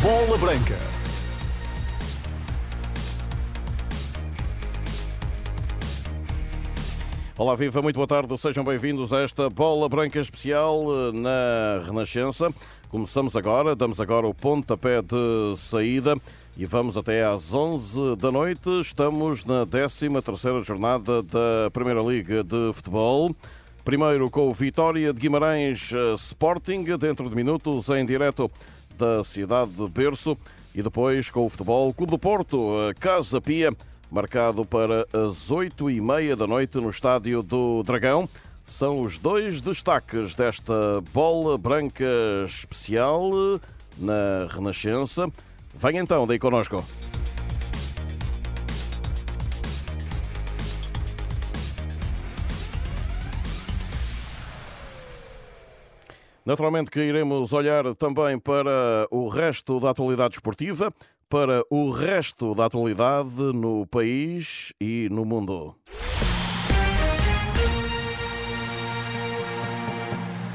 Bola Branca. Olá, viva, muito boa tarde, sejam bem-vindos a esta Bola Branca especial eh, na Renascença. Começamos agora, damos agora o pontapé de saída e vamos até às 11 da noite. Estamos na 13ª jornada da Primeira Liga de Futebol. Primeiro com o Vitória de Guimarães eh, Sporting, dentro de minutos em direto da cidade de Berço. E depois com o Futebol Clube do Porto, eh, Casa Pia, marcado para as oito e meia da noite no Estádio do Dragão. São os dois destaques desta bola branca especial na Renascença. Vem então daí connosco. Naturalmente que iremos olhar também para o resto da atualidade esportiva, para o resto da atualidade no país e no mundo.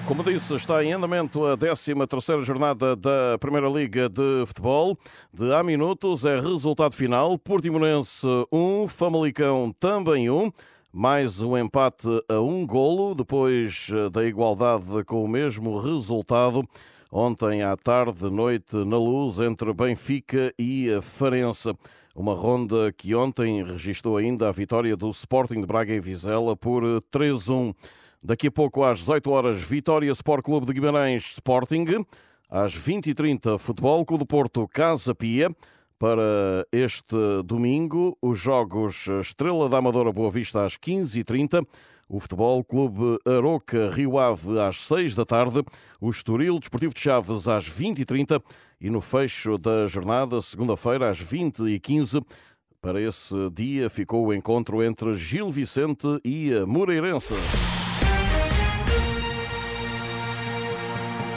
Como disse, está em andamento a 13ª jornada da Primeira Liga de Futebol. De há minutos é resultado final. Portimonense 1, Famalicão também 1. Mais um empate a um golo, depois da igualdade com o mesmo resultado ontem à tarde, noite, na luz, entre Benfica e Farense. Uma ronda que ontem registrou ainda a vitória do Sporting de Braga em Vizela por 3-1. Daqui a pouco, às 18 horas, Vitória Sport Clube de Guimarães Sporting. Às 20h30, Futebol Clube do Porto Casa Pia. Para este domingo, os jogos Estrela da Amadora Boa Vista às 15h30, o Futebol Clube Aroca Rio Ave às 6 da tarde, o Estoril Desportivo de Chaves às 20h30 e no fecho da jornada, segunda-feira, às 20h15. Para esse dia ficou o encontro entre Gil Vicente e a Moreirense.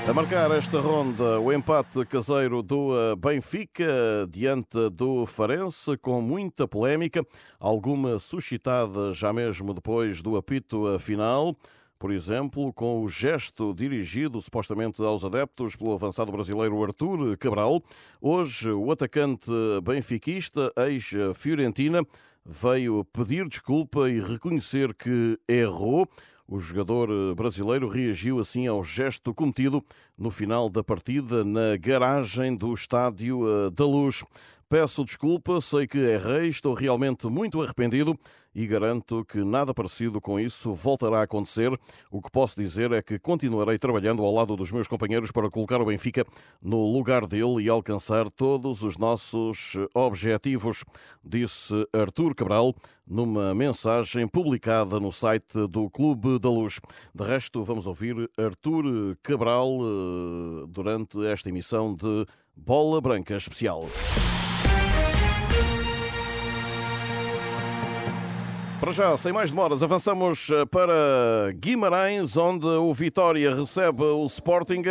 A marcar esta ronda, o empate caseiro do eh, Benfica diante do Farense, com muita polémica, alguma suscitada já mesmo depois do apito final. Por exemplo, com o gesto dirigido supostamente aos adeptos pelo avançado brasileiro Artur Cabral. Hoje, o atacante benfiquista, ex-Fiorentina, veio pedir desculpa e reconhecer que errou. O jogador eh, brasileiro reagiu assim ao gesto cometido no final da partida na garagem do Estádio eh, da Luz. Peço desculpa, sei que errei, estou realmente muito arrependido e garanto que nada parecido com isso voltará a acontecer. O que posso dizer é que continuarei trabalhando ao lado dos meus companheiros para colocar o Benfica no lugar dele e alcançar todos os nossos objetivos, disse Artur Cabral numa mensagem publicada no site do Clube da Luz. De resto, vamos ouvir Artur Cabral eh, durante esta emissão de Bola Branca Especial. Para já, sem mais demoras, avançamos eh, para Guimarães, onde o Vitória recebe o Sporting.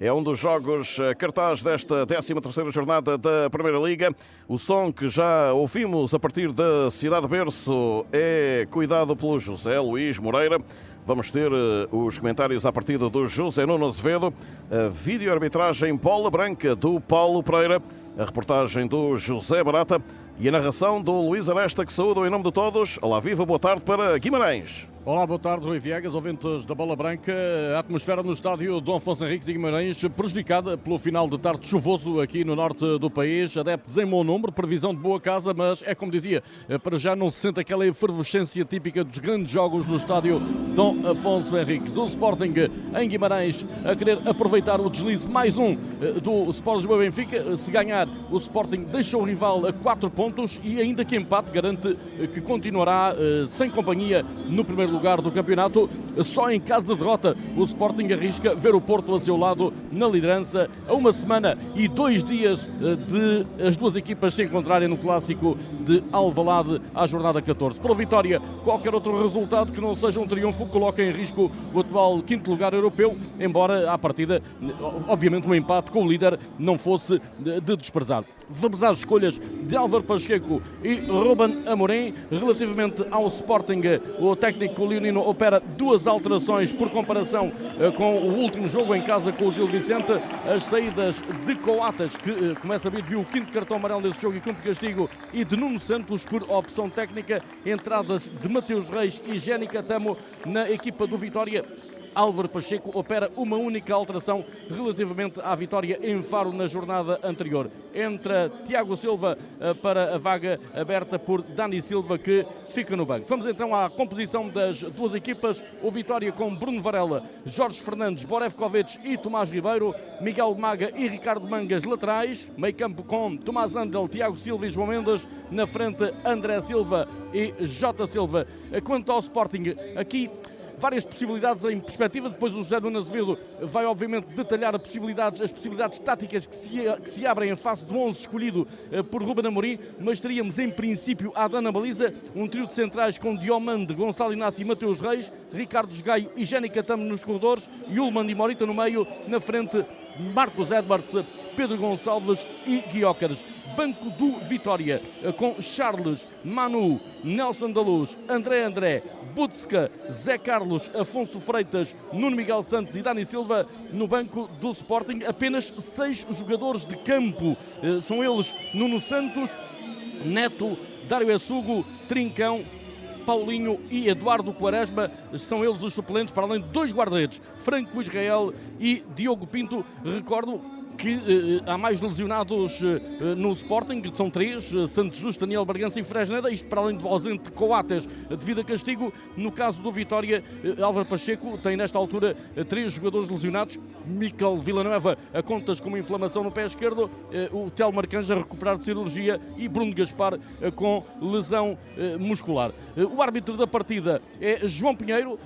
É um dos jogos eh, cartaz desta 13ª jornada da Primeira Liga. O som que já ouvimos a partir da Cidade Berço é cuidado pelo José Luís Moreira. Vamos ter eh, os comentários a partir do José Nuno Azevedo, a vídeo-arbitragem bola branca do Paulo Pereira, a reportagem do José Barata e a narração do Luís Aresta, que saúde em nome de todos. Olá, viva, boa tarde para Guimarães. Olá, boa tarde, Rui Viegas, ouvintes da Bola Branca. A atmosfera no estádio Dom Afonso Henriques e Guimarães prejudicada pelo final de tarde chuvoso aqui no norte do país. Adeptos em bom número, previsão de boa casa, mas é como dizia, para já não se sente aquela efervescência típica dos grandes jogos no estádio Dom Afonso Henriques. O Sporting em Guimarães a querer aproveitar o deslize mais um eh, do Sporting Lisboa Benfica. Se ganhar, o Sporting deixa o rival a 4 pontos e ainda que empate garante eh, que continuará eh, sem companhia no primeiro lugar do campeonato. Só em caso de derrota, o Sporting arrisca ver o Porto a seu lado na liderança a uma semana e dois dias eh, de as duas equipas se encontrarem no clássico de Alvalade à jornada 14. Para Vitória, qualquer outro resultado que não seja um triunfo coloca em risco o atual quinto lugar europeu, embora à partida, obviamente, um empate com o líder não fosse de desprezar. Vamos às escolhas de Álvaro Pacheco e Ruben Amorim. Relativamente ao Sporting, o técnico leonino opera duas alterações por comparação eh, com o último jogo em casa com o Gil Vicente. As saídas de Coatas, que eh, começa a ver, viu o quinto cartão amarelo desse jogo e quinto castigo, e de Nuno Santos por opção técnica. Entradas de Mateus Reis e Jénica Tamo na equipa do Vitória. Álvaro Pacheco opera uma única alteração relativamente à vitória em Faro na jornada anterior. Entra Tiago Silva eh, para a vaga aberta por Dani Silva, que fica no banco. Vamos então à composição das duas equipas. O Vitória com Bruno Varela, Jorge Fernandes, Borevkovic e Tomás Ribeiro, Miguel Maga e Ricardo Mangas laterais, meio campo com Tomás Andel, Tiago Silva e João Mendes, na frente André Silva e Jota Silva. Quanto ao Sporting, aqui várias possibilidades em perspectiva. Depois o José Nuno Azevedo vai, obviamente, detalhar as possibilidades, as possibilidades táticas que se, que se abrem em face do 11 escolhido eh, por Ruben Amorim, mas teríamos, em princípio, a Dana Baliza, um trio de centrais com Diomande, Gonçalo Inácio e Mateus Reis, Ricardo Gaio e Jénica Tamo nos corredores, Yulman e Morita no meio, na frente Marcos Edwards, Pedro Gonçalves e Guiócares. Banco do Vitória, com Charles, Manu, Nelson da Luz, André André, Butska, Zé Carlos, Afonso Freitas, Nuno Miguel Santos e Dani Silva no banco do Sporting. Apenas seis jogadores de campo. Eh, são eles Nuno Santos, Neto, Dário Assugo, Trincão, Paulinho e Eduardo Quaresma são eles os suplentes, para além de dois guarda-redes, Franco Israel e Diogo Pinto. Recordo que uh, há mais lesionados uh, no Sporting, são três, Santos Justo, Daniel Bargança e Fresneda, isto para além do ausente Coates devido a castigo. No caso do Vitória, Álvaro Pacheco tem nesta altura três jogadores lesionados, Miquel Villanueva a contas com uma inflamação no pé esquerdo, o Telmo Arcanja a recuperar de cirurgia e Bruno Gaspar com lesão muscular. O árbitro da partida é João Pinheiro,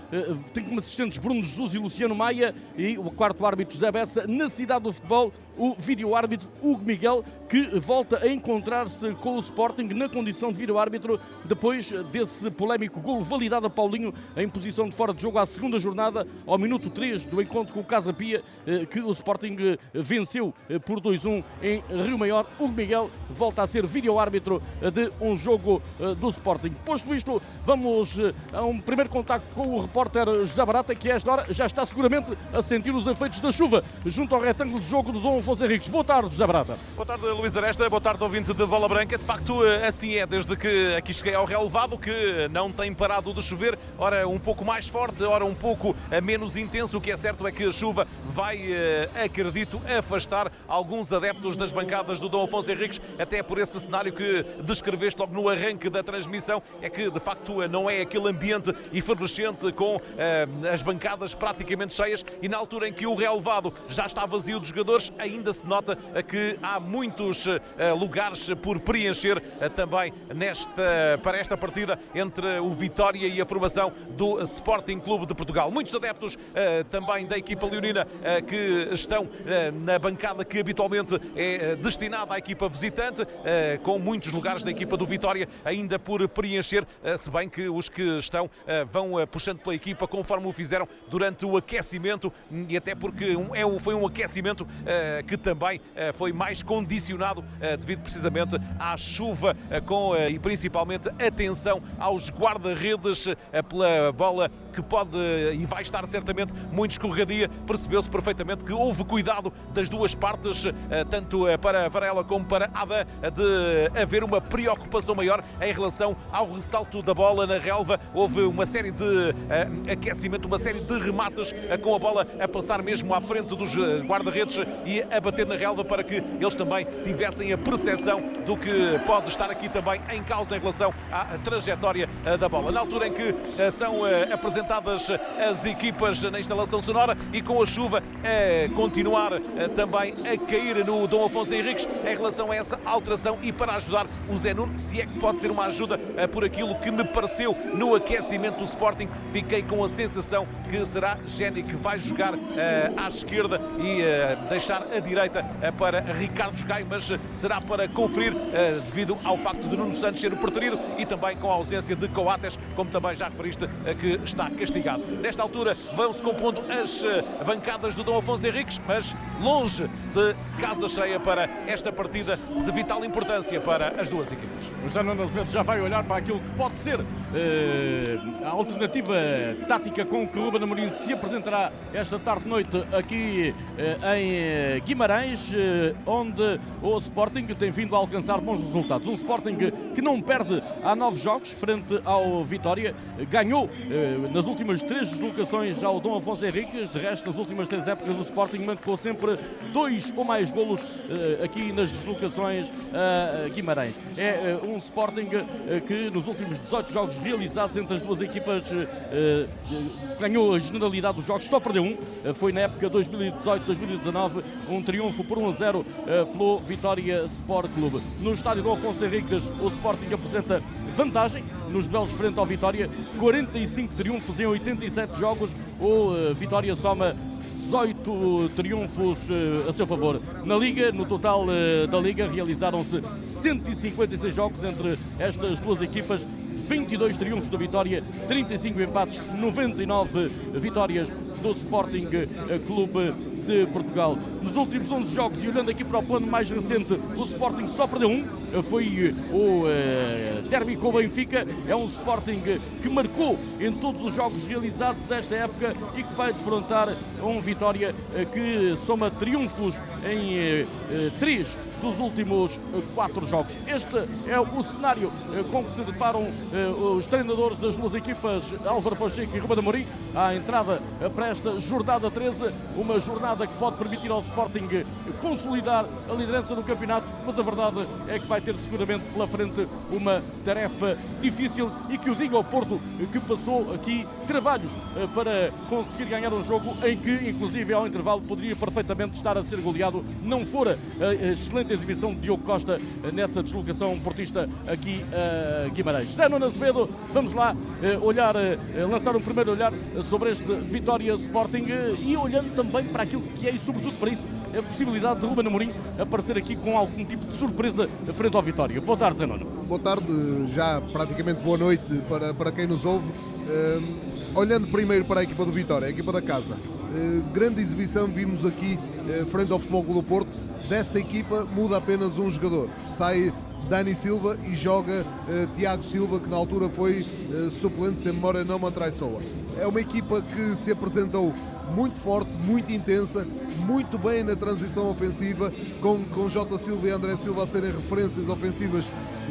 tem como assistentes Bruno Jesus e Luciano Maia e o quarto árbitro José Bessa na cidade do futebol o vídeo-árbitro Hugo Miguel, que volta a encontrar-se com o Sporting na condição de vídeo-árbitro depois desse polémico gol validado a Paulinho em posição de fora de jogo à segunda jornada, ao minuto 3 do encontro com o Casa Pia, eh, que o Sporting eh, venceu eh, por 2-1 em Rio Maior. Hugo Miguel volta a ser vídeo-árbitro de um jogo do Sporting. Posto isto, vamos a um primeiro contacto com o repórter José Barata, que a esta hora já está seguramente a sentir os efeitos da chuva junto ao retângulo de jogo do Dom Afonso Henriques. Boa tarde, José Brata. Boa tarde, Luís Aresta. Boa tarde, ouvinte de Bola Branca. De facto, assim é, desde que aqui cheguei ao relevado, que não tem parado de chover. Ora, um pouco mais forte, ora, um pouco menos intenso. O que é certo é que a chuva vai, eh, acredito, afastar alguns adeptos das bancadas do Dom Afonso Henriques, até por esse cenário que descreveste logo no arranque da transmissão. É que, de facto, não é aquele ambiente efervescente com uh, as bancadas praticamente cheias e na altura em que o relevado já está vazio de jogadores, ainda se nota que há muitos eh, lugares por preencher eh, também nesta, para esta partida entre o Vitória e a formação do Sporting Clube de Portugal. Muitos adeptos eh, também da equipa leonina que estão na bancada que habitualmente é destinada à equipa visitante, com muitos lugares da equipa do Vitória ainda por preencher, se bem que os que estão vão puxando pela equipa conforme o fizeram durante o aquecimento e até porque é foi um aquecimento que também eh, foi mais condicionado eh, devido precisamente à chuva eh, com e principalmente atenção aos guarda-redes pela bola que pode e vai estar certamente muito escorregadia. Percebeu-se perfeitamente que houve cuidado das duas partes, tanto para Varela como para Ada, de haver uma preocupação maior em relação ao ressalto da bola na relva. Houve uma série de aquecimento, uma série de remates com a bola a passar mesmo à frente dos guarda-redes e a bater na relva para que eles também tivessem a percepção do que pode estar aqui também em causa em relação à trajetória eh, da bola. Na altura em que eh, são eh, apresentadas as equipas na instalação sonora e com a chuva a continuar também a cair no Dom Afonso Henriques em relação a essa alteração e para ajudar o Zé Nuno, se é que pode ser uma ajuda por aquilo que me pareceu no aquecimento do Sporting, fiquei com a sensação que será Jenny que vai jogar à esquerda e deixar a direita eh, para Ricardo Gaio, mas eh, será para conferir eh, devido ao facto de Nuno Santos ser preterido e também com a ausência de Coates, como também já referiste, que está castigado. Nesta altura vão-se compondo as eh, bancadas do Dom Afonso Henriques, mas longe de casa cheia para esta partida de vital importância para as duas equipas. O Nuno Azevedo já vai olhar para aquilo que pode ser eh, a alternativa tática com que Ruben Amorim se apresentará esta tarde-noite aqui eh, em eh, Guimarães, eh, onde o Sporting tem vindo a alcançar bons resultados. Um Sporting que não perde há nove jogos frente ao Vitória, ganhou eh, nas últimas três deslocações ao Dom Afonso Henriques, de resto, nas últimas três épocas, o Sporting marcou sempre dois ou mais golos eh, aqui nas deslocações a Guimarães. É um Sporting que nos últimos 18 jogos realizados entre as duas equipas ganhou a generalidade dos jogos, só perdeu um, foi na época 2018-2019, um triunfo por 1 a 0 pelo Vitória Sport Clube. No estádio do Afonso Henriques, o Sporting apresenta vantagem nos duelos frente ao Vitória, 45 triunfos em 87 jogos, o Vitória soma 18 triunfos a seu favor. Na Liga, no total da Liga, realizaram-se 156 jogos entre estas duas equipas. 22 triunfos do Vitória, 35 empates, 99 vitórias do Sporting Clube de Portugal. Nos últimos 11 jogos, e olhando aqui para o plano mais recente, o Sporting só perdeu um, foi o uh, com o Benfica. É um Sporting que marcou em todos os jogos realizados esta época e que vai defrontar um Vitória que soma triunfos em uh, três dos últimos quatro jogos. Este é o cenário com que se deparam os treinadores das duas equipas, Álvaro Pacheco e Ruben Amorim, à entrada para esta jornada 13, uma jornada que pode permitir ao Sporting consolidar a liderança do campeonato, mas a verdade é que vai ter seguramente pela frente uma tarefa difícil e que o diga ao Porto, que passou aqui trabalhos para conseguir ganhar um jogo em que, inclusive, ao intervalo, poderia perfeitamente estar a ser goleado, não fora a excelente exibição de Diogo Costa nessa deslocação portista aqui a Guimarães. Zé Nuno Azevedo, vamos lá olhar, lançar um primeiro olhar sobre este Vitória Sporting e olhando também para aquilo que é e sobretudo para isso a possibilidade de Ruben Amorim aparecer aqui com algum tipo de surpresa frente ao Vitória. Boa tarde, Zé Nuno. Boa tarde, já praticamente boa noite para, para quem nos ouve. Uh, olhando primeiro para a equipa do Vitória, a equipa da casa. Uh, grande exibição vimos aqui uh, frente ao Futebol Clube do Porto. Dessa equipa muda apenas um jogador. Sai Dani Silva e joga Tiago Silva, que na altura foi suplente, se a memória não me atraiçoa. É uma equipa que se apresentou muito forte, muito intensa, muito bem na transição ofensiva, com, com Jota Silva e André Silva a serem referências ofensivas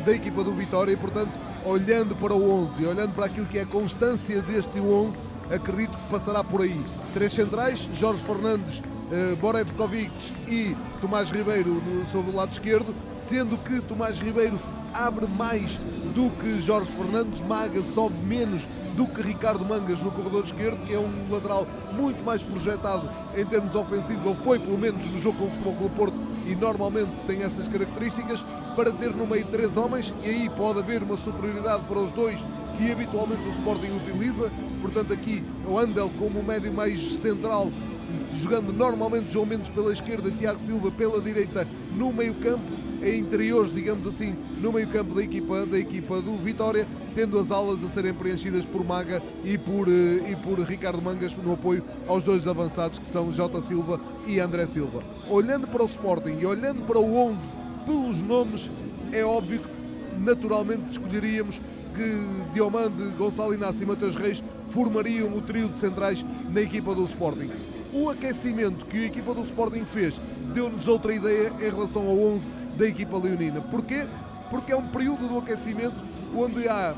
da equipa do Vitória e, portanto, olhando para o 11, olhando para aquilo que é a constância deste 11, acredito que passará por aí. Três centrais, Jorge Fernandes, uh, Borevkovic e Tomás Ribeiro no, sobre o lado esquerdo, sendo que Tomás Ribeiro abre mais do que Jorge Fernandes, Maga sobe menos do que Ricardo Mangas no corredor esquerdo, que é um lateral muito mais projetado em termos ofensivos, ou foi pelo menos no jogo com o Futebol Clube Porto, e normalmente tem essas características, para ter no meio três homens, e aí pode haver uma superioridade para os dois que habitualmente o Sporting utiliza. Portanto, aqui o Andel como médio mais central, jogando normalmente João Mendes pela esquerda, Tiago Silva pela direita no meio-campo, em interiores, digamos assim, no meio-campo da equipa, da equipa do Vitória, tendo as alas a serem preenchidas por Maga e por, e por Ricardo Mangas no apoio aos dois avançados que são Jota Silva e André Silva. Olhando para o Sporting e olhando para o 11 pelos nomes, é óbvio que naturalmente escolheríamos que Diomande, Gonçalo Inácio e Mateus Reis formariam o trio de centrais na equipa do Sporting. O aquecimento que a equipa do Sporting fez deu-nos outra ideia em relação ao 11 da equipa leonina. Porquê? Porque é um período do aquecimento onde há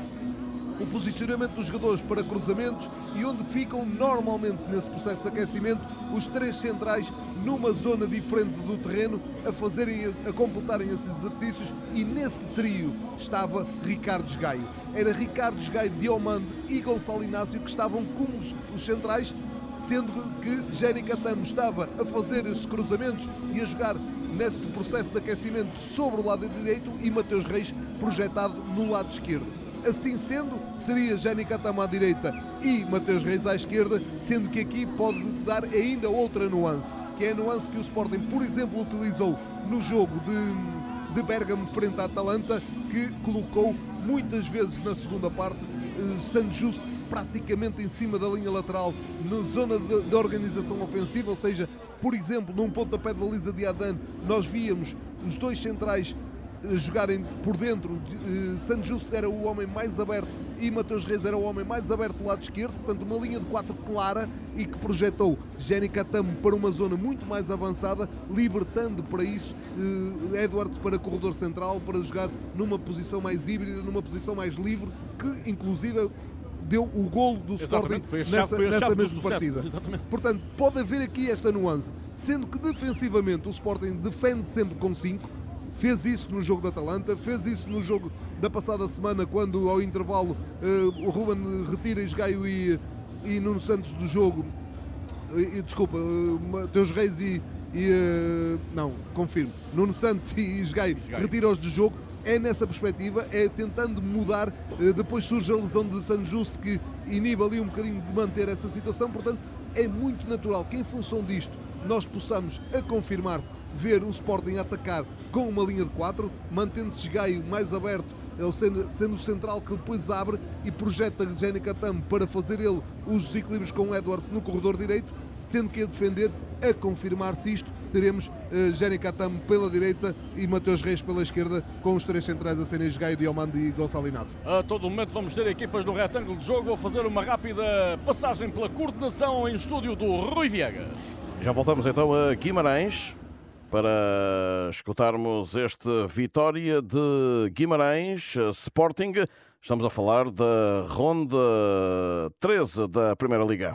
o posicionamento dos jogadores para cruzamentos e onde ficam normalmente nesse processo de aquecimento os três centrais numa zona diferente do terreno a fazerem a completarem esses exercícios e nesse trio estava Ricardo Esgaio. Era Ricardo Esgaio, Diomande e Gonçalo Inácio que estavam como os centrais, sendo que Jéri Catamo estava a fazer esses cruzamentos e a jogar nesse processo de aquecimento sobre o lado direito e Mateus Reis projetado no lado esquerdo. Assim sendo, seria Jani Catama à direita e Mateus Reis à esquerda, sendo que aqui pode dar ainda outra nuance, que é a nuance que o Sporting, por exemplo, utilizou no jogo de, de Bergamo frente à Atalanta, que colocou muitas vezes na segunda parte, estando justo praticamente em cima da linha lateral, na zona de, de organização ofensiva, ou seja, por exemplo, num pontapé de baliza de Adan, nós víamos os dois centrais eh, jogarem por dentro. Uh, San Justo era o homem mais aberto e Mateus Reis era o homem mais aberto do lado esquerdo, portanto uma linha de quatro clara e que projetou Jenny Catamo para uma zona muito mais avançada, libertando para isso uh, Edwards para corredor central, para jogar numa posição mais híbrida, numa posição mais livre, que inclusive deu o golo do Sporting nessa, nessa mesma partida. Exatamente. Portanto, pode haver aqui esta nuance, sendo que defensivamente o Sporting defende sempre com 5, fez isso no jogo da Atalanta, fez isso no jogo da passada semana, quando ao intervalo uh, o Ruben retira Esgaio e, e Nuno Santos do jogo. E, desculpa, uh, Mateus Reis e. e uh, não, confirmo. Nuno Santos e Esgaio retiram-os do jogo é nessa perspectiva, é tentando mudar. Eh, depois surge a lesão de San Justo que inibe ali um bocadinho de manter essa situação, portanto, é muito natural que em função disto nós possamos, a confirmar-se, ver o Sporting atacar com uma linha de 4, mantendo-se Gaio mais aberto, sendo, sendo o central que depois abre e projeta Jenny Catam para fazer ele os desequilíbrios com o Edwards no corredor direito, sendo que a defender, a confirmar-se isto, teremos uh, Jenny Catam pela direita e Mateus Reis pela esquerda, com os três centrais a serem Gaio, Diomando e Gonçalo Inácio. A todo momento vamos ter equipas no retângulo de jogo. Vou fazer uma rápida passagem pela coordenação em estúdio do Rui Viegas. Já voltamos então a Guimarães para escutarmos este Vitória de Guimarães Sporting. Estamos a falar da ronda 13 da Primeira Liga.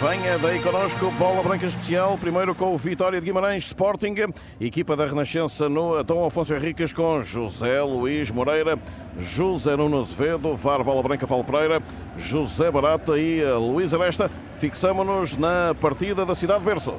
Venha daí connosco, bola branca especial, primeiro com o Vitória de Guimarães Sporting, equipa da Renascença no Dom Afonso Henriques com José Luís Moreira, José Nuno Azevedo, VAR Bola Branca Paulo Pereira, José Barata e Luís Aresta. Fixamos-nos na partida da Cidade de Berço.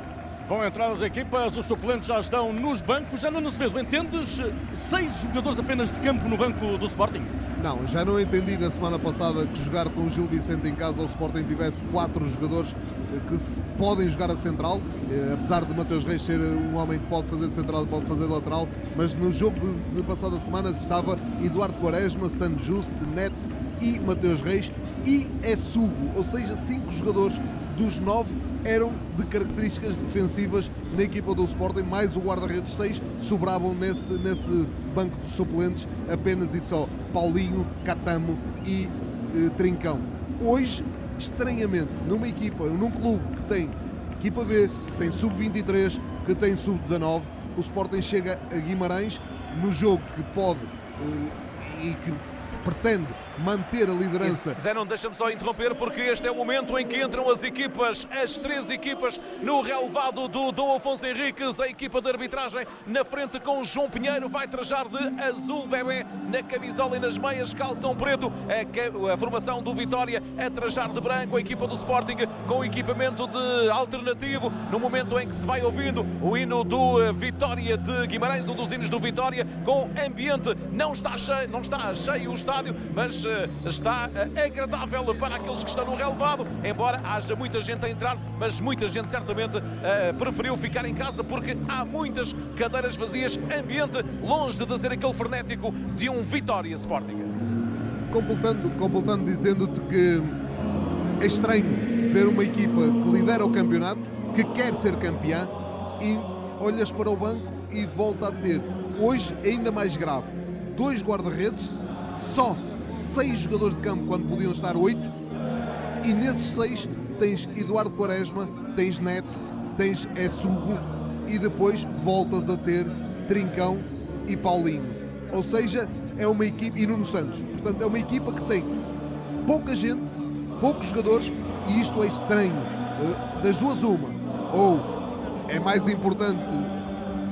Vão entrar as equipas, os suplentes já estão nos bancos. Já não nos vês, entendes? Seis jogadores apenas de campo no banco do Sporting? Não, já não entendi na semana passada que jogar com o Gil Vicente em casa o Sporting tivesse quatro jogadores eh, que se podem jogar a central, eh, apesar de Mateus Reis ser um homem que pode fazer central e pode fazer lateral, mas no jogo de, de passada semana estava Eduardo Quaresma, Santos Justo, Neto e Mateus Reis e é Sugo, ou seja, cinco jogadores dos nove eram de características defensivas na equipa do Sporting, mais o guarda-redes 6 sobravam nesse, nesse banco de suplentes apenas e só Paulinho, Catamo e eh, Trincão. Hoje, estranhamente, numa equipa, num clube que tem equipa B, que tem sub-23, que tem sub-19, o Sporting chega a Guimarães no jogo que pode eh, e que pretende manter a liderança. Zé, não deixa-me só interromper, porque este é o momento em que entram as equipas, as três equipas, no relevado do Dom Afonso Henriques, a equipa de arbitragem na frente com João Pinheiro, vai trajar de azul bebê na camisola e nas meias, calção preto, a, a formação do Vitória a trajar de branco, a equipa do Sporting com equipamento de alternativo, no momento em que se vai ouvindo o hino do eh, Vitória de Guimarães, um dos hinos do Vitória, com ambiente, não está cheio, não está cheio o estádio, mas está eh, agradável para aqueles que estão no relevado, embora haja muita gente a entrar, mas muita gente certamente uh, preferiu ficar em casa porque há muitas cadeiras vazias, ambiente longe de ser aquele frenético de um Vitória Sporting. Completando, completando dizendo-te que é estranho ver uma equipa que lidera o campeonato, que quer ser campeã e olhas para o banco e volta a ter, hoje ainda mais grave, dois guarda-redes só seis jogadores de campo quando podiam estar oito, e nesses seis tens Eduardo Quaresma, tens Neto, tens Essugo e depois voltas a ter Trincão e Paulinho. Ou seja, é uma equipe, e Nuno Santos, portanto, é uma equipa que tem pouca gente, poucos jogadores, e isto é estranho. Eh, das duas, uma. Ou é mais importante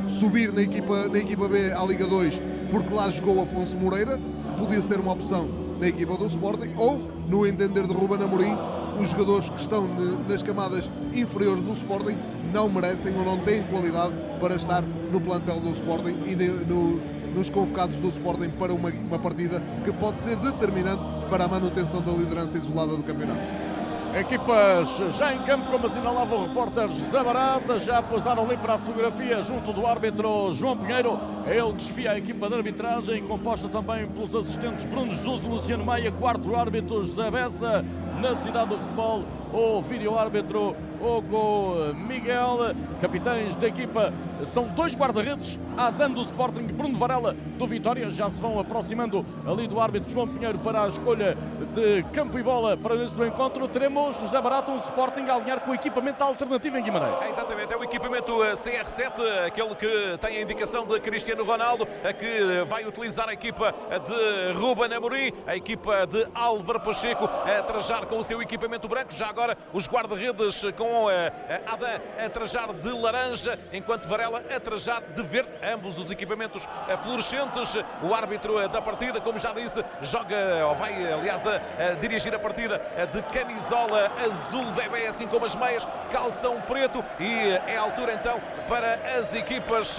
subir na equipa, na equipa B à Liga 2 porque lá jogou Afonso Moreira, podia ser uma opção na equipa do Sporting, ou, no entender de Ruben Amorim, os jogadores que estão nas camadas inferiores do Sporting não merecem ou não têm qualidade para estar no plantel do Sporting e no, nos convocados do Sporting para uma, uma partida que pode ser determinante para a manutenção da liderança isolada do campeonato. Equipas já em campo, como assinalava o repórter José Barata, já posaram ali para a fotografia junto do árbitro João Pinheiro. Ele desfia a equipa de arbitragem, composta também pelos assistentes Bruno Jesus e Luciano Maia, quarto árbitro José Bessa, na cidade do futebol, o vídeo-árbitro Hugo Miguel, capitães da equipa, são dois guarda-redes, Adam do Sporting, Bruno Varela do Vitória, já se vão aproximando ali do árbitro João Pinheiro para a escolha de campo e bola para neste encontro. Teremos José Barato, um Sporting a alinhar com o equipamento alternativo em Guimarães. É, exatamente, é o equipamento eh, CR7, aquele que tem a indicação de Cristiano Ronaldo, que vai utilizar a equipa de Ruben Amorim, a equipa de Álvaro Pacheco, a trajar com o seu equipamento branco, já agora os guarda-redes com eh, Adam a trajar de laranja, enquanto Varela a trajar de verde, ambos os equipamentos eh, fluorescentes. O árbitro da partida, como já disse, joga, ou vai aliás a dirigir a partida de camisola azul bebê, assim como as meias, calção preto. E é a altura então para as equipas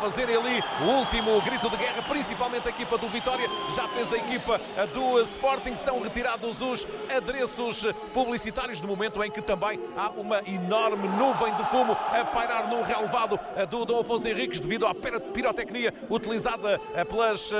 fazerem ali o último grito de guerra, principalmente a equipa do Vitória, já fez a equipa do Sporting, são retirados os adereços publicitários no momento em que também há uma enorme nuvem de fumo a pairar no relevado do Dom Afonso Henriques devido à pirotecnia utilizada pelas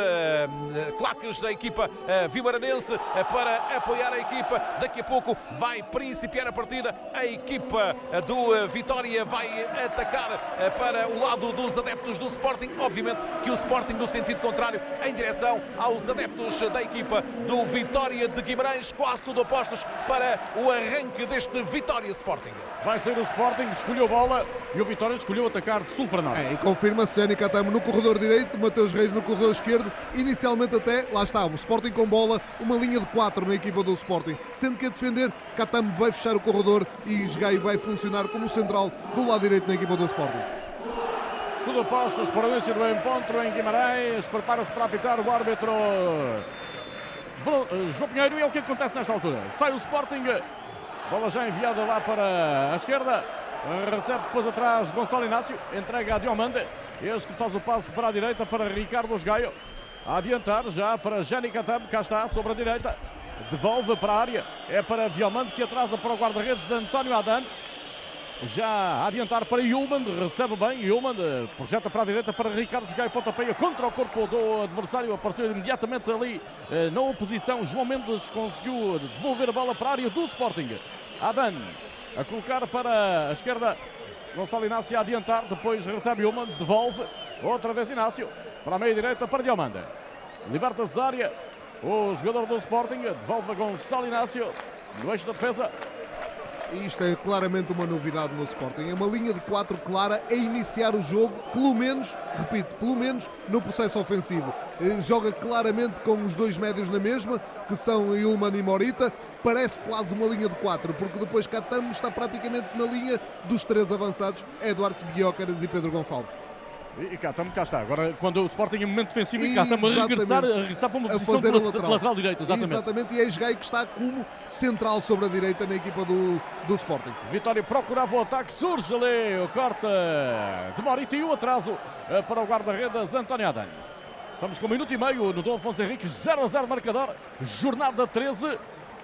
claques da equipa vimaranense para apoiar a equipa. Daqui a pouco vai principiar a partida. A equipa do Vitória vai atacar para o lado dos adeptos do Sporting. Obviamente que o Sporting no sentido contrário, em direção aos adeptos da equipa do Vitória de Guimarães. Quase tudo opostos para o arranque deste Vitória Sporting. Vai ser o Sporting, escolheu a bola e o Vitória escolheu atacar de sul para norte. É, e confirma-se Jani Catamo no corredor direito, Mateus Reis no corredor esquerdo. Inicialmente até, lá está, o Sporting com bola, uma linha de 4 na equipa do Sporting. Sendo que a defender, Catamo vai fechar o corredor e Gai vai funcionar como central do lado direito na equipa do Sporting. Tudo postos para o início do encontro em Guimarães. Prepara-se para apitar o árbitro eh, João Pinheiro. E é o que acontece nesta altura. Sai o Sporting. Bola já enviada lá para a esquerda. Recebe depois atrás Gonçalo Inácio. Entrega a Diomande. Este faz o passo para a direita para Ricardo Osgaio. A adiantar já para Jani Catam. Cá está, sobre a direita. Devolve para a área. É para Diomande que atrasa para o guarda-redes António Adan. Já adiantar para Yulman, recebe bem, Yulman projeta para a direita para Ricardo Gaio, pontapeia contra o corpo do adversário, apareceu imediatamente ali eh, na oposição, João Mendes conseguiu devolver a bola para a área do Sporting. Adan a colocar para a esquerda, Gonçalo Inácio a adiantar, depois recebe Yulman, devolve, outra vez Inácio, para a meia direita para Diomanda. Liberta-se da área, o jogador do Sporting devolve a Gonçalo Inácio no eixo da defesa, e isto é claramente uma novidade no Sporting. É uma linha de 4 clara a iniciar o jogo, pelo menos, repito, pelo menos no processo ofensivo. Eh, joga claramente com os dois médios na mesma, que são Ilman e Morita. Parece quase uma linha de 4, porque depois Catamo está praticamente na linha dos três avançados, Eduardo Biócaras e Pedro Gonçalves. E cá estamos, cá está. Agora, quando o Sporting em momento defensivo, e cá estamos a regressar, a regressar para uma posição de lateral. lateral direito. Exatamente. exatamente. E é Esgai que está como central sobre a direita na equipa do, do Sporting. Vitória procurava o ataque, surge ali o corte de Morita e o atraso eh, para o guarda-redes António Adan. Estamos com um minuto e meio no Dom Afonso Henriques, 0 a 0 marcador, jornada 13.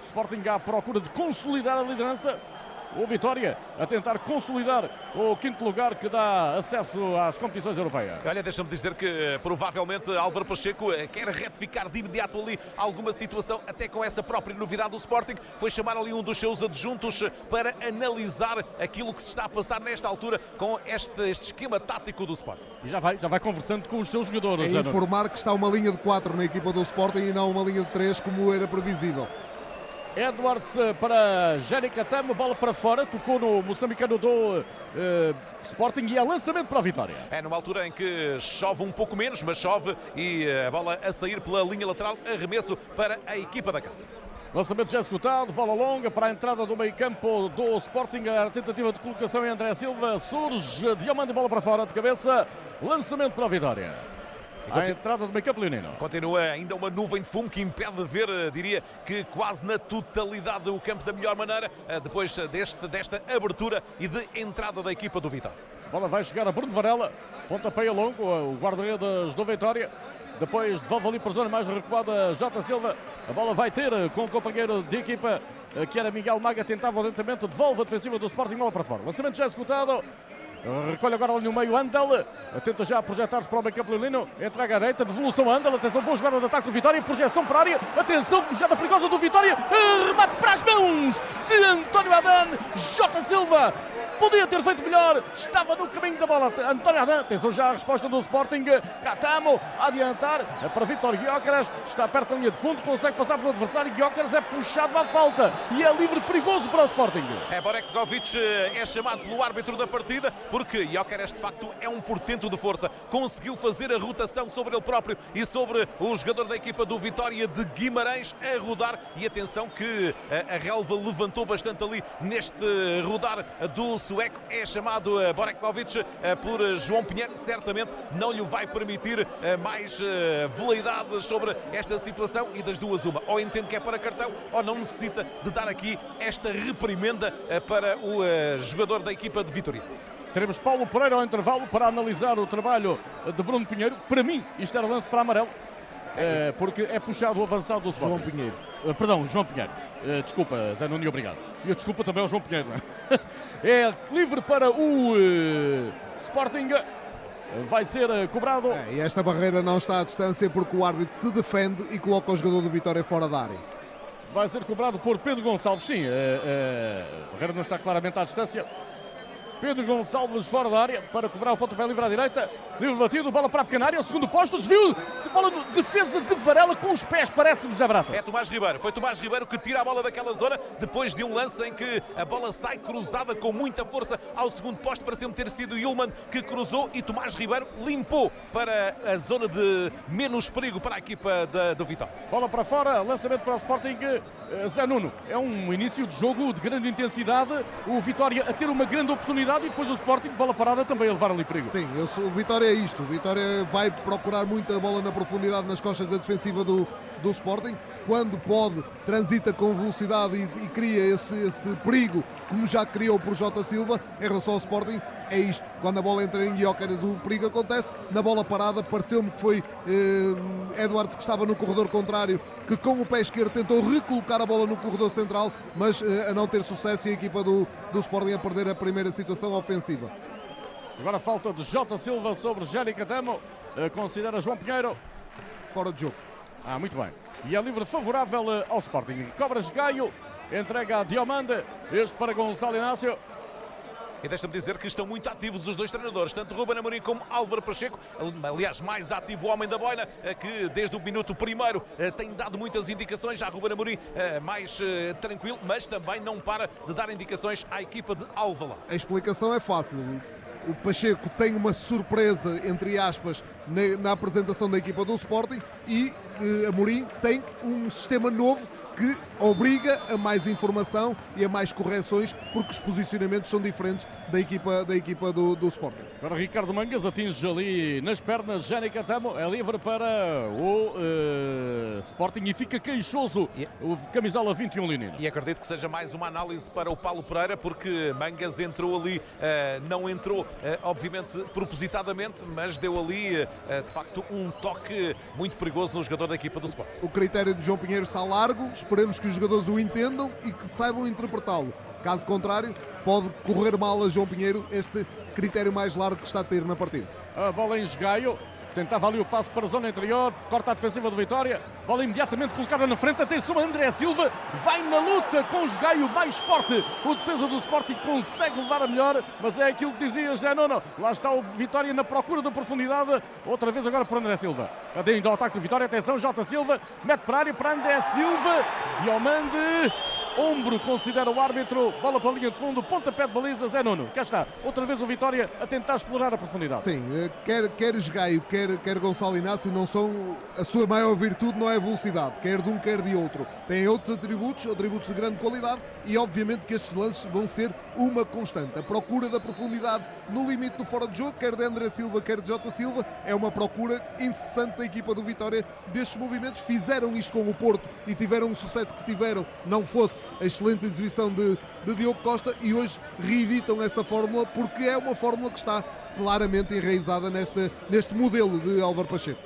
Sporting à procura de consolidar a liderança o Vitória a tentar consolidar o quinto lugar que dá acesso às competições europeias. Olha, deixa-me dizer que eh, provavelmente Álvaro Pacheco eh, quer retificar de imediato ali alguma situação, até com essa própria novidade do Sporting. Foi chamar ali um dos seus adjuntos eh, para analisar aquilo que se está a passar nesta altura com este, este esquema tático do Sporting. E já vai, já vai conversando com os seus jogadores. É informar que está uma linha de 4 na equipa do Sporting e não uma linha de 3 como era previsível. Edwards eh, para Jénica Tam, bola para fora, tocou no moçambicano do uh, Sporting e é lançamento para a vitória. É numa altura em que chove um pouco menos, mas chove e eh, a bola a sair pela linha lateral, arremesso para a equipa da casa. Lançamento já executado, bola longa para a entrada do meio campo do Sporting, a tentativa de colocação em André Silva, surge, Diamante, bola para fora de cabeça, lançamento para a vitória. A entrada do meio campo leonino. Continua ainda uma nuvem de fumo que impede de ver, eh, diria que quase na totalidade o campo da melhor maneira, eh, depois eh, deste, desta abertura e de entrada da equipa do Vitória. A bola vai chegar a Bruno Varela, pontapé longo, o guarda-redes do Vitória. Depois devolve ali para a zona mais recuada Jota Silva. A bola vai ter com o companheiro de equipa que era Miguel Maga. Tentava o devolve a defensiva do Sporting, bola para fora. Lançamento já executado. Recolhe agora ali no meio Andal. Tenta já projetar-se para o meio campo. Entrega a direita. Devolução Andal. Atenção, boa jogada de ataque do Vitória. Projeção para a área. Atenção, jogada perigosa do Vitória. Remate para as mãos de António Adan. J. Silva. Podia ter feito melhor, estava no caminho da bola. António Adan, atenção já a resposta do Sporting. Catamo a adiantar é para Vitor Guiócaras, está perto da linha de fundo, consegue passar pelo adversário. Guiócaras é puxado à falta e é livre perigoso para o Sporting. É Borekkovic é chamado pelo árbitro da partida porque Guiócaras de facto é um portento de força. Conseguiu fazer a rotação sobre ele próprio e sobre o jogador da equipa do Vitória de Guimarães a rodar. E atenção que a, a relva levantou bastante ali neste rodar do sueco é chamado eh, Borekkovic eh, por eh, João Pinheiro. Certamente não lhe vai permitir mais veleidades sobre esta situação e das duas uma. Ou entende que é para cartão ou não necessita de dar aqui esta reprimenda para o jogador da equipa de Vitória. Teremos Paulo Pereira ao intervalo para analisar o trabalho de Bruno Pinheiro. Para mim, isto era lance para amarelo, porque é puxado o avançado do João Pinheiro. Perdão, João Pinheiro. Uh, desculpa, Zé Nuno, obrigado. E eu desculpa também ao João Pinheiro. É? é livre para o uh, Sporting. Vai ser uh, cobrado. É, e esta barreira não está à distância porque o árbitro se defende e coloca o jogador do Vitória fora da área. Vai ser cobrado por Pedro Gonçalves. Sim, a barreira não está claramente à distância. Pedro Gonçalves fora da área para cobrar o pontapé livre à direita. Livre batido, bola para a pequena área, segundo posto, desvio de bola, defesa de Varela com os pés, parece-me José Brata. É Tomás Ribeiro, foi Tomás Ribeiro que tira a bola daquela zona depois de um lance em que a bola sai cruzada com muita força ao segundo posto, para sempre ter sido Yulman que cruzou e Tomás Ribeiro limpou para a zona de menos perigo para a equipa da, do Vitória. Bola para fora, lançamento para o Sporting. Eh, Zé Nuno, é um início de jogo de grande intensidade, o Vitória a ter uma grande oportunidade e depois o Sporting, bola parada, também a levar ali perigo. Sim, eu sou, o Vitória é isto, o Vitória vai procurar muita bola na profundidade nas costas da defensiva do, do Sporting, quando pode, transita com velocidade e, e cria esse, esse perigo, como já criou por Jota Silva, em relação ao Sporting, é isto. Quando a bola entra em Guiócaras, o perigo acontece. Na bola parada, pareceu-me que foi eh, Edwards que estava no corredor contrário, que com o pé esquerdo tentou recolocar a bola no corredor central, mas eh, a não ter sucesso e a equipa do, do Sporting a perder a primeira situação ofensiva. Agora falta de Jota Silva sobre Jérica Damo. Eh, considera João Pinheiro. Fora de jogo. Ah, muito bem. E é livre favorável eh, ao Sporting. Cobras Gaio, entrega a Diomande. Este para Gonçalo Inácio. E deixa-me dizer que estão muito ativos os dois treinadores, tanto Ruben Amorim como Álvaro Pacheco. Aliás, mais ativo o homem da boina, eh, que desde o minuto primeiro eh, tem dado muitas indicações. Já Ruben Amorim eh, mais tranquilo, mas também não para de dar indicações à equipa de Alvalade. A explicação é fácil. O Pacheco tem uma surpresa, entre aspas, na, na apresentação da equipa do Sporting e Amorim tem um sistema novo que obriga a mais informação e a mais correções, porque os posicionamentos são diferentes da equipa, da equipa do, do Sporting. Agora Ricardo Mangas atinge ali nas pernas Jânica Tamo, é livre para o uh, Sporting e fica queixoso o camisola 21 Linino. E acredito que seja mais uma análise para o Paulo Pereira, porque Mangas entrou ali, uh, não entrou, uh, obviamente, propositadamente, mas deu ali, de facto, um toque muito perigoso no jogador da equipa do Sporting. O critério de João Pinheiro está largo, esperemos que os jogadores o entendam e que saibam interpretá-lo. Caso contrário, pode correr mal a João Pinheiro este critério mais largo que está a ter na partida. A bola em esgaio, Tentava ali o passo para a zona interior, corta a defensiva do Vitória, bola imediatamente colocada na frente, atenção André Silva, vai na luta com o esgaio mais forte, o defesa do Sporting consegue levar a melhor, mas é aquilo que dizia José Nono, lá está o Vitória na procura da profundidade, outra vez agora para André Silva, adendo ao ataque do Vitória, atenção Jota Silva, mete para a área para André Silva, Diomande, ombro, considera o árbitro. Bola para a linha de fundo, pontapé de baliza, Zé Nuno. Cá está, outra vez o Vitória a tentar explorar a profundidade. Sim, eh, quer, quer Gaio, quer, quer Gonçalo Inácio, não são. A sua maior virtude não é a velocidade, quer de um, quer de outro. Têm outros atributos, atributos de grande qualidade e, obviamente, que estes lances vão ser uma constante. A procura da profundidade no limite do fora de jogo, quer de André Silva, quer de Jota Silva, é uma procura incessante da equipa do Vitória destes movimentos. Fizeram isto com o Porto e tiveram o sucesso que tiveram, não fosse a excelente exibição de, de Diogo Costa e hoje reeditam essa fórmula porque é uma fórmula que está claramente enraizada neste, neste modelo de Álvaro Pacheco.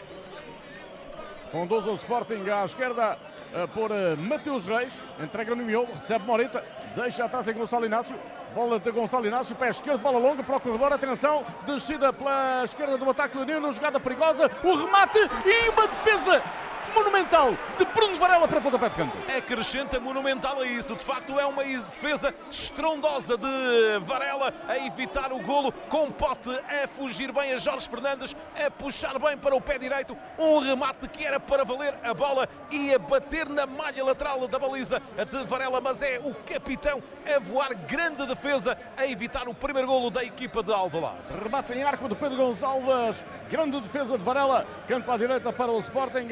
Conduz o Sporting à esquerda eh, por eh, Mateus Reis, entrega no miolo, recebe Morita, deixa atrás em Gonçalo Inácio, bola de Gonçalo Inácio, pé esquerdo, bola longa para o corredor, atenção, descida pela esquerda do ataque Leonino, jogada perigosa, o remate e uma defesa monumental de Bruno Varela para pontapé de canto. Acrescenta monumental a isso. De facto, é uma defesa estrondosa de Varela a evitar o golo, com pote a fugir bem a Jorge Fernandes, a puxar bem para o pé direito. Um remate que era para valer a bola e a bater na malha lateral da baliza de Varela, mas é o capitão a voar grande defesa a evitar o primeiro golo da equipa de Alvalade. Remate em arco de Pedro Gonçalves, grande defesa de Varela, canto à direita para o Sporting.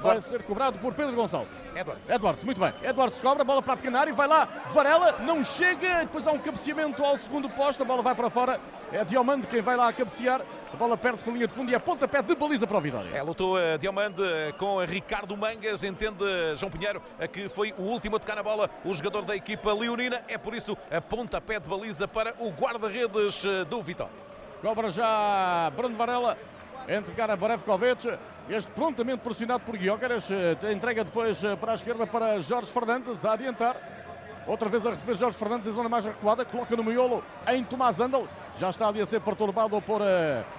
Vai ser cobrado por Pedro Gonçalves. Edwards. Edwards, muito bem. Edwards cobra, bola para a pequena área, vai lá, Varela, não chega, depois há um cabeceamento ao segundo posto, a bola vai para fora, é Diomande quem vai lá a cabecear, a bola perde-se por linha de fundo e é pontapé de baliza para o Vitória. É, lutou a Diomande com Ricardo Mangas, entende João Pinheiro que foi o último a tocar na bola, o jogador da equipa leonina, é por isso a pontapé de baliza para o guarda-redes do Vitória. Cobra já Bruno Varela, entregar a Barevkovic, este prontamente pressionado por Guiócaras, entrega depois para a esquerda para Jorge Fernandes a adiantar. Outra vez a receber Jorge Fernandes em zona mais recuada, coloca no miolo em Tomás Andal. Já está ali a ser perturbado por uh,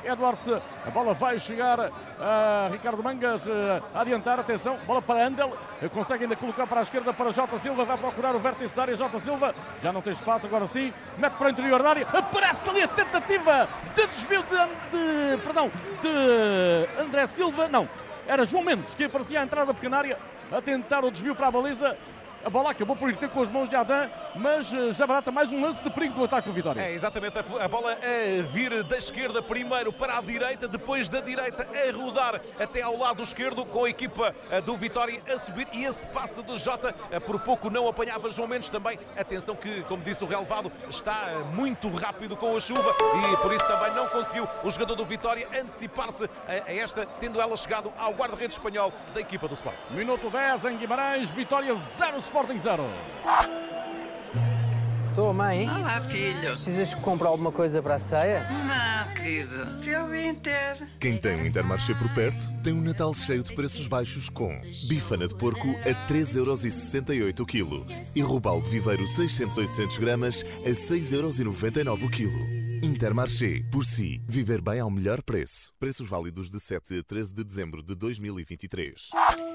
Edwards. A bola vai chegar a Ricardo Mangas uh, a adiantar. Atenção, bola para Andel. Uh, consegue ainda colocar para a esquerda para Jota Silva. Vai procurar o vértice da área. Jota Silva já não tem espaço, agora sim. Mete para o interior da área. Aparece ali a tentativa de desvio de, de perdão, de André Silva. Não, era João Mendes que aparecia à entrada da pequena área a tentar o desvio para a baliza. A bola acabou por ir ter com as mãos de Adam, mas já barata mais um lance de perigo do ataque do Vitória. É, exatamente. A bola a vir da esquerda primeiro para a direita, depois da direita a rodar até ao lado esquerdo, com a equipa do Vitória a subir. E esse passe de Jota, por pouco não apanhava João Mendes também. Atenção que, como disse o relevado, está muito rápido com a chuva e por isso também não conseguiu o jogador do Vitória antecipar-se a esta, tendo ela chegado ao guarda-redes espanhol da equipa do Sport. Minuto 10 em Guimarães, Vitória 0, Sporting 0. Estou, mãe. Olá, filho. Precisas comprar alguma coisa para a ceia? Não, querido. Eu vim ter. Quem tem um Intermarché por perto tem um Natal cheio de preços baixos com bifana de porco a 3,68€ o quilo e robalo de viveiro 600-800 gramas a 6,99€ o quilo. Intermarché, por si, viver bem ao melhor preço. Preços válidos de 7 a 13 de dezembro de 2023.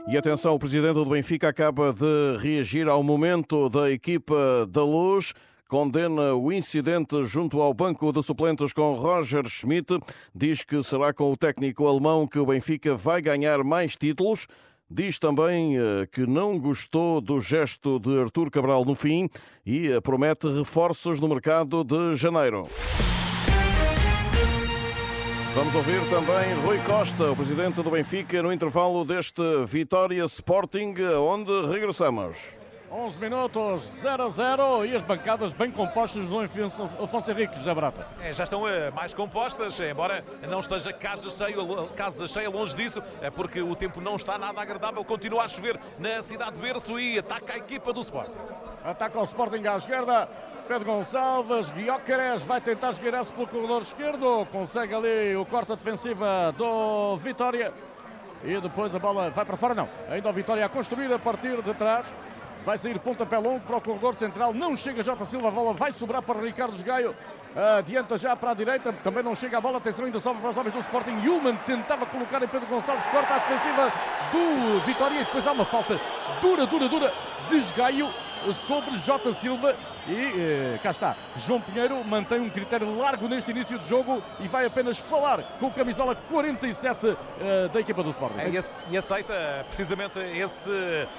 E atenção, o presidente do Benfica acaba de reagir ao momento da equipa da Luz condena o incidente junto ao banco de suplentes com Roger Schmidt, diz que será com o técnico alemão que o Benfica vai ganhar mais títulos. Diz também que não gostou do gesto de Artur Cabral no fim e promete reforços no mercado de janeiro. Vamos ouvir também Rui Costa, o presidente do Benfica, no intervalo deste Vitória Sporting, onde regressamos. 11 minutos, 0 a 0 e as bancadas bem compostas do Afonso Henrique José Brata. É, já estão uh, mais compostas, embora não esteja casa cheia, casa cheia longe disso, é porque o tempo não está nada agradável, continua a chover na cidade de Berço e ataca a equipa do Sporting. Ataca o Sporting à esquerda, Pedro Gonçalves, Guiócares vai tentar esgueirar-se pelo corredor esquerdo, consegue ali o corte defensiva do Vitória. E depois a bola vai para fora, não, ainda o Vitória a construir a partir de trás, vai sair pontapé longo para o corredor central, não chega Jota Silva, a bola vai sobrar para Ricardo Gaio, adianta já para a direita, também não chega a bola, atenção ainda sobra para os homens do Sporting, Human tentava colocar em Pedro Gonçalves, corta a defensiva do Vitória. E depois há uma falta dura, dura, dura, desgaio sobre Jota Silva E eh, cá está, João Pinheiro mantém um critério largo neste início de jogo e vai apenas falar com o camisola 47 eh, da equipa do Sporting. É, e, e aceita precisamente esse,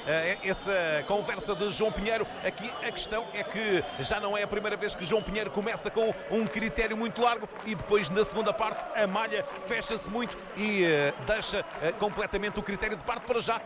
eh, essa conversa de João Pinheiro. Aqui a questão é que já não é a primeira vez que João Pinheiro começa com um critério muito largo e depois na segunda parte a malha fecha-se muito e eh, deixa eh, completamente o critério de parte para já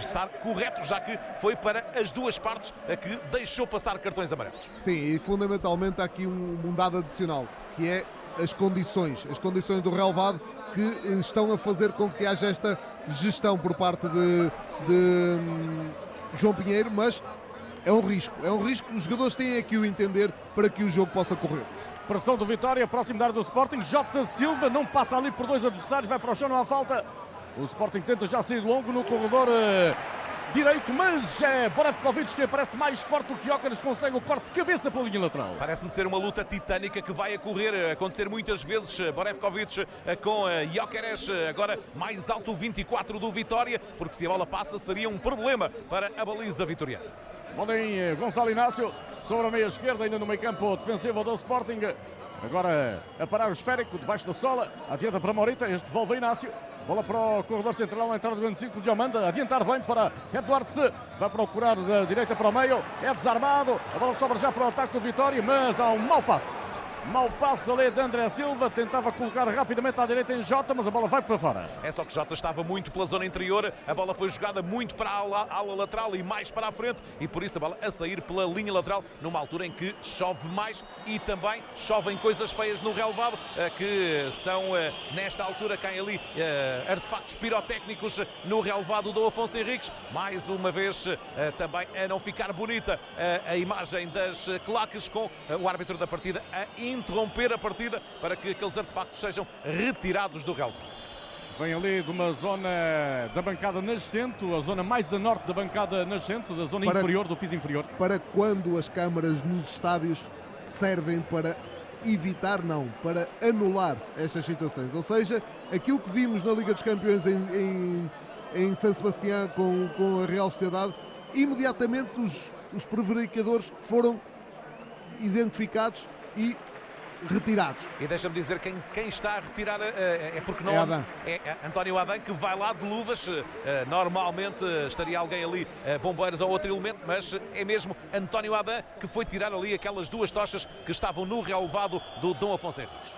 estar correto, já que foi para as duas partes que deixou passar cartões amarelos. Sim, e fundamentalmente há aqui um, um dado adicional, que é as condições, as condições do relevado que estão a fazer com que haja esta gestão por parte de, de, hum, João Pinheiro, mas é um risco, é um risco que os jogadores têm aqui o entender para que o jogo possa correr. Pressão do Vitória, próximo da área do Sporting. Jota Silva não passa ali por dois adversários, vai para o chão, não há falta. O Sporting tenta já sair longo no corredor eh, direito, mas é Borevkovic que aparece mais forte do que Ócaras, consegue o corte de cabeça pela linha lateral. Parece-me ser uma luta titânica que vai ocorrer, acontecer muitas vezes. Borevkovic eh, com eh, Gyökeres, eh, agora mais alto o 24 do Vitória, porque se a bola passa seria um problema para a baliza vitoriana. Podem Gonçalo Inácio sobre a meia esquerda, ainda no meio campo defensivo do Sporting. Agora a parar o esférico debaixo da sola, adianta para Morita, este devolve Inácio. Bola para o corredor central, a entrada do grande círculo de Amanda, adiantar bem para Eduardo Se, vai procurar da direita para o meio, é desarmado, a bola sobra já para o ataque do Vitória, mas há um mau passe. Mau passe ali de André Silva, tentava colocar rapidamente à direita em Jota, mas a bola vai para fora. É só que Jota estava muito pela zona interior, a bola foi jogada muito para a ala, ala lateral e mais para a frente, e por isso a bola a sair pela linha lateral, numa altura em que chove mais e também chovem coisas feias no relevado, eh, que são, eh, nesta altura, caem ali eh, artefactos pirotécnicos no relevado do Afonso Henriques. Mais uma vez, também a não ficar bonita a imagem das claques com o árbitro da partida a interromper a partida para que aqueles artefactos sejam retirados do relevado. Vem ali de uma zona da bancada nascente, a zona mais a norte da bancada nascente, da zona Para- inferior, do piso inferior. Para quando as câmaras nos estádios servem para evitar, não, para anular estas situações. Ou seja, aquilo que vimos na Liga dos Campeões em, em, em San Sebastián com, com a Real Sociedade, imediatamente os, os prevaricadores foram identificados e retirados. E deixa-me dizer quem, quem está a retirar eh, é porque não É Adam. é, é António Adam que vai lá de luvas. eh, normalmente eh, estaria alguém ali, eh, bombeiros ou outro elemento, mas é mesmo António Adam que foi tirar ali aquelas duas tochas que estavam no relevado do Dom Afonso Henriques.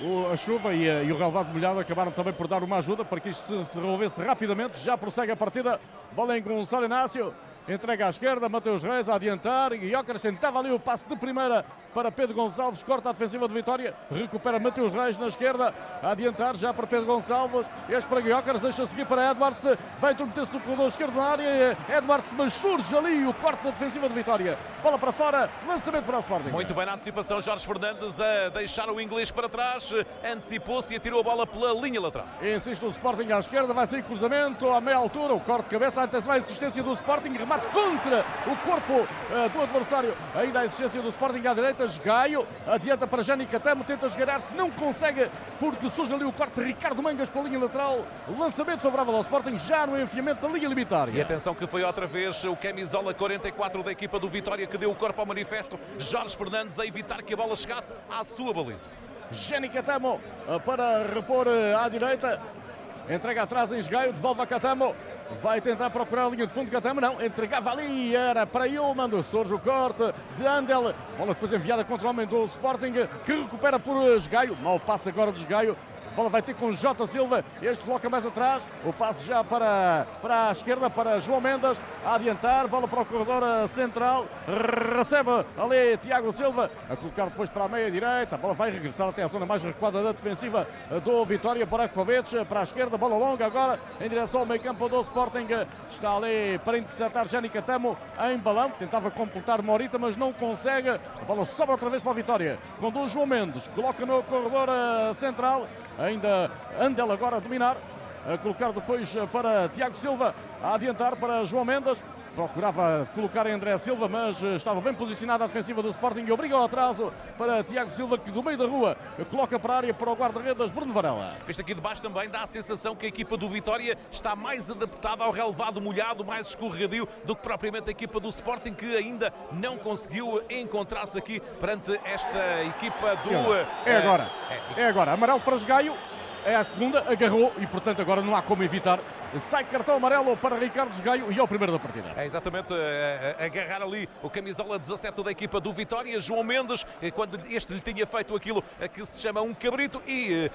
O- a chuva e, a- e o relevado molhado acabaram também por dar uma ajuda para que isto se, se resolvesse rapidamente. Já prossegue a partida. Bola em Gonçalo Inácio. Entrega à esquerda, Mateus Reis a adiantar. E Jóqueres tentava ali o passe de primeira para Pedro Gonçalves. Corta a defensiva de Vitória. Recupera Mateus Reis na esquerda. A adiantar já para Pedro Gonçalves. Este para Jóqueres. Deixa seguir para Edwards. Vai intrometer-se no corredor esquerdo na área. Edwards, mas surge ali o corte da defensiva de Vitória. Bola para fora. Lançamento para o Sporting. Muito bem na antecipação, Jorge Fernandes a deixar o inglês para trás, antecipou-se e atirou a bola pela linha lateral. Insiste o Sporting à esquerda, vai sair cruzamento à meia altura, o corte de cabeça, antes vai a insistência do Sporting, remate contra o corpo eh, do adversário. Ainda a insistência do Sporting à direita, Esgaio, adianta para Jani Catamo, tenta esgarar-se, não consegue, porque surge ali o corte de Ricardo Mangas pela linha lateral. Lançamento favorável ao Sporting, já no enfiamento da linha E limitária. atenção que foi outra vez o camisola 44 da equipa do Vitória que deu o corpo ao manifesto, Jorge Fernandes a evitar que a bola chegasse à sua baliza. Jenny Catamo eh, para repor eh, à direita. Entrega atrás em Esgaio, devolve a Catamo. Vai tentar procurar a linha de fundo. Catamo não, entregava ali, era para Ilman. Surge o corte de Andel. Bola depois enviada contra o homem do Sporting que recupera por eh, Esgaio. Mau passe agora de Esgaio. A bola vai ter com Jota Silva. Este coloca mais atrás. O passe já para, para a esquerda, para João Mendes. A adiantar. Bola para o corredor eh, central. Recebe ali Tiago Silva. A colocar depois para a meia direita. A bola vai regressar até a zona mais recuada da defensiva eh, do Vitória. Borekovic eh, para a esquerda. Bola longa agora em direção ao meio campo do Sporting. Está ali para interceptar Jani Catamo em balão. Tentava completar Morita, mas não consegue. A bola sobra outra vez para a Vitória. Conduz João Mendes. Coloca no corredor central. Ainda Andel agora a dominar. A colocar depois para Tiago Silva. A adiantar para João Mendes. Procurava colocar André Silva, mas eh, estava bem posicionada a defensiva do Sporting e obriga ao atraso para Tiago Silva, que do meio da rua coloca para a área para o guarda-redes Bruno Varela. Visto aqui de baixo também dá a sensação que a equipa do Vitória está mais adaptada ao relevado molhado, mais escorregadio do que propriamente a equipa do Sporting, que ainda não conseguiu encontrar-se aqui perante esta equipa do. É agora, é agora. Amarelo para Gaio, é a segunda, agarrou e portanto agora não há como evitar Sai cartão amarelo para Ricardo Gaio e é o primeiro da partida. É exatamente eh, eh, agarrar ali o camisola 17 da equipa do Vitória, João Mendes, eh, quando este lhe tinha feito aquilo que se chama um cabrito e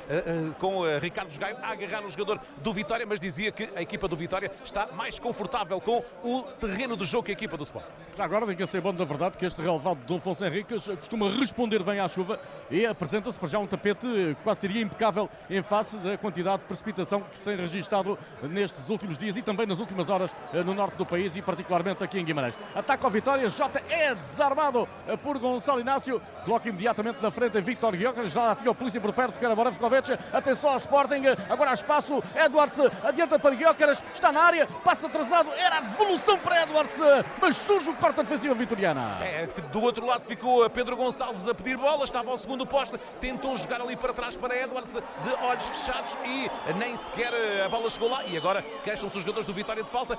com Ricardo Gaio a agarrar o jogador do Vitória, mas dizia que a equipa do Vitória está mais confortável com o terreno de jogo que a equipa do Sport. Já agora tem que ser bom da verdade que este relevado de Dom Afonso Henriques costuma responder bem à chuva e apresenta-se para já um tapete quase diria impecável em face da quantidade de precipitação que se tem registado neste nestes últimos dias e também nas últimas horas eh, no norte do país e particularmente aqui em Guimarães. Ataque ao Vitória, Jota é desarmado eh, por Gonçalo Inácio, coloca imediatamente na frente Victor Guioca, já tinha o polícia por perto, que era Moravkovic, atenção ao Sporting, agora há espaço, Edwards adianta para Guiocaras, está na área, passa atrasado, era a devolução para Edwards, mas surge o corte defensiva vitoriana. É, do outro lado ficou Pedro Gonçalves a pedir bola, estava ao segundo poste, tentou jogar ali para trás para Edwards de olhos fechados e nem sequer a bola chegou lá e agora agora queixam-se os jogadores do Vitória de falta.